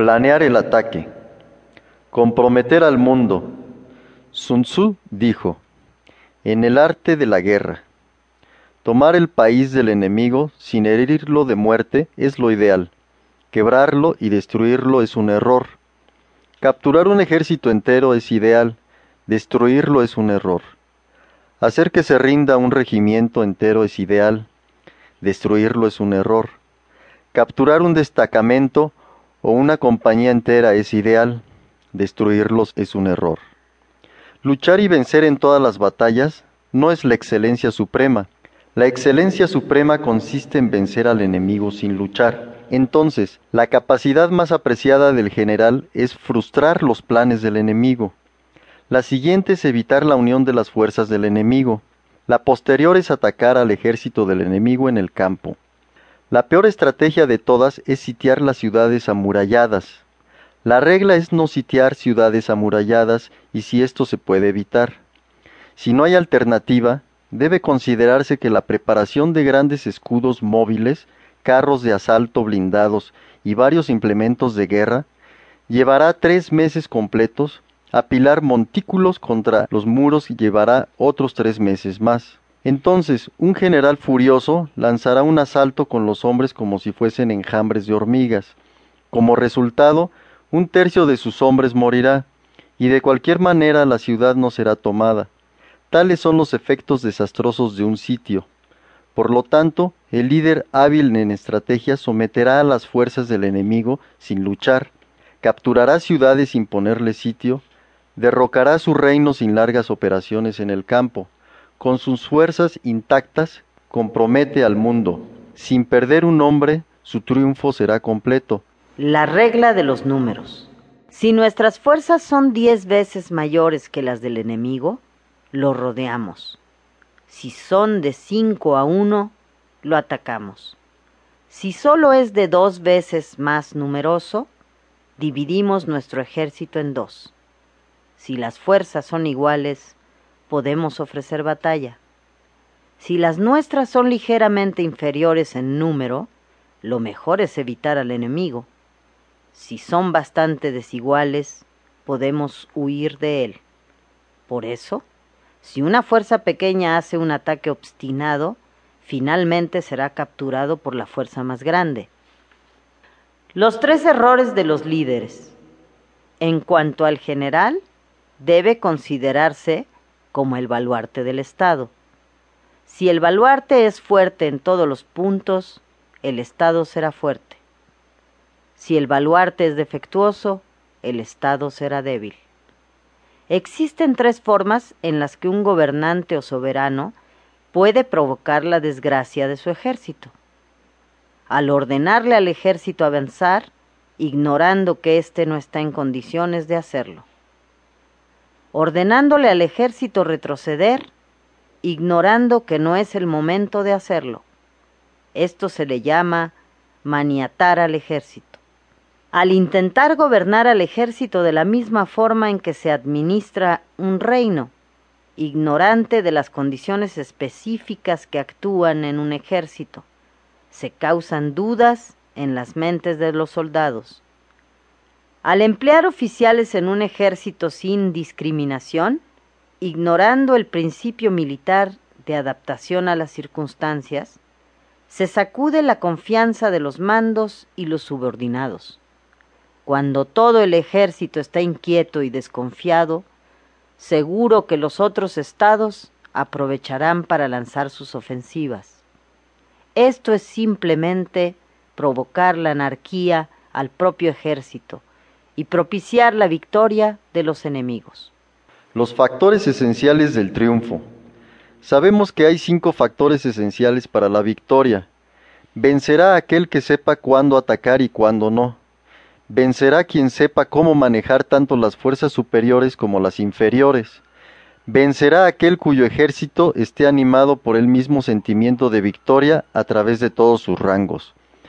Planear el ataque. Comprometer al mundo. Sun Tzu dijo, en el arte de la guerra, tomar el país del enemigo sin herirlo de muerte es lo ideal. Quebrarlo y destruirlo es un error. Capturar un ejército entero es ideal. Destruirlo es un error. Hacer que se rinda un regimiento entero es ideal. Destruirlo es un error. Capturar un destacamento o una compañía entera es ideal. Destruirlos es un error. Luchar y vencer en todas las batallas no es la excelencia suprema. La excelencia suprema consiste en vencer al enemigo sin luchar. Entonces, la capacidad más apreciada del general es frustrar los planes del enemigo. La siguiente es evitar la unión de las fuerzas del enemigo. La posterior es atacar al ejército del enemigo en el campo. La peor estrategia de todas es sitiar las ciudades amuralladas. La regla es no sitiar ciudades amuralladas y si esto se puede evitar. Si no hay alternativa, debe considerarse que la preparación de grandes escudos móviles, carros de asalto blindados y varios implementos de guerra llevará tres meses completos Apilar montículos contra los muros llevará otros tres meses más. Entonces un general furioso lanzará un asalto con los hombres como si fuesen enjambres de hormigas. Como resultado, un tercio de sus hombres morirá, y de cualquier manera la ciudad no será tomada. Tales son los efectos desastrosos de un sitio. Por lo tanto, el líder hábil en estrategia someterá a las fuerzas del enemigo sin luchar, capturará ciudades sin ponerle sitio, derrocará su reino sin largas operaciones en el campo. Con sus fuerzas intactas, compromete al mundo. Sin perder un hombre, su triunfo será completo. La regla de los números. Si nuestras fuerzas son diez veces mayores que las del enemigo, lo rodeamos. Si son de cinco a uno, lo atacamos. Si solo es de dos veces más numeroso, dividimos nuestro ejército en dos. Si las fuerzas son iguales, podemos ofrecer batalla. Si las nuestras son ligeramente inferiores en número, lo mejor es evitar al enemigo. Si son bastante desiguales, podemos huir de él. Por eso, si una fuerza pequeña hace un ataque obstinado, finalmente será capturado por la fuerza más grande. Los tres errores de los líderes. En cuanto al general, debe considerarse como el baluarte del Estado. Si el baluarte es fuerte en todos los puntos, el Estado será fuerte. Si el baluarte es defectuoso, el Estado será débil. Existen tres formas en las que un gobernante o soberano puede provocar la desgracia de su ejército. Al ordenarle al ejército avanzar, ignorando que éste no está en condiciones de hacerlo ordenándole al ejército retroceder, ignorando que no es el momento de hacerlo. Esto se le llama maniatar al ejército. Al intentar gobernar al ejército de la misma forma en que se administra un reino, ignorante de las condiciones específicas que actúan en un ejército, se causan dudas en las mentes de los soldados al emplear oficiales en un ejército sin discriminación, ignorando el principio militar de adaptación a las circunstancias, se sacude la confianza de los mandos y los subordinados. Cuando todo el ejército está inquieto y desconfiado, seguro que los otros estados aprovecharán para lanzar sus ofensivas. Esto es simplemente provocar la anarquía al propio ejército, y propiciar la victoria de los enemigos. Los factores esenciales del triunfo. Sabemos que hay cinco factores esenciales para la victoria. Vencerá aquel que sepa cuándo atacar y cuándo no. Vencerá quien sepa cómo manejar tanto las fuerzas superiores como las inferiores. Vencerá aquel cuyo ejército esté animado por el mismo sentimiento de victoria a través de todos sus rangos.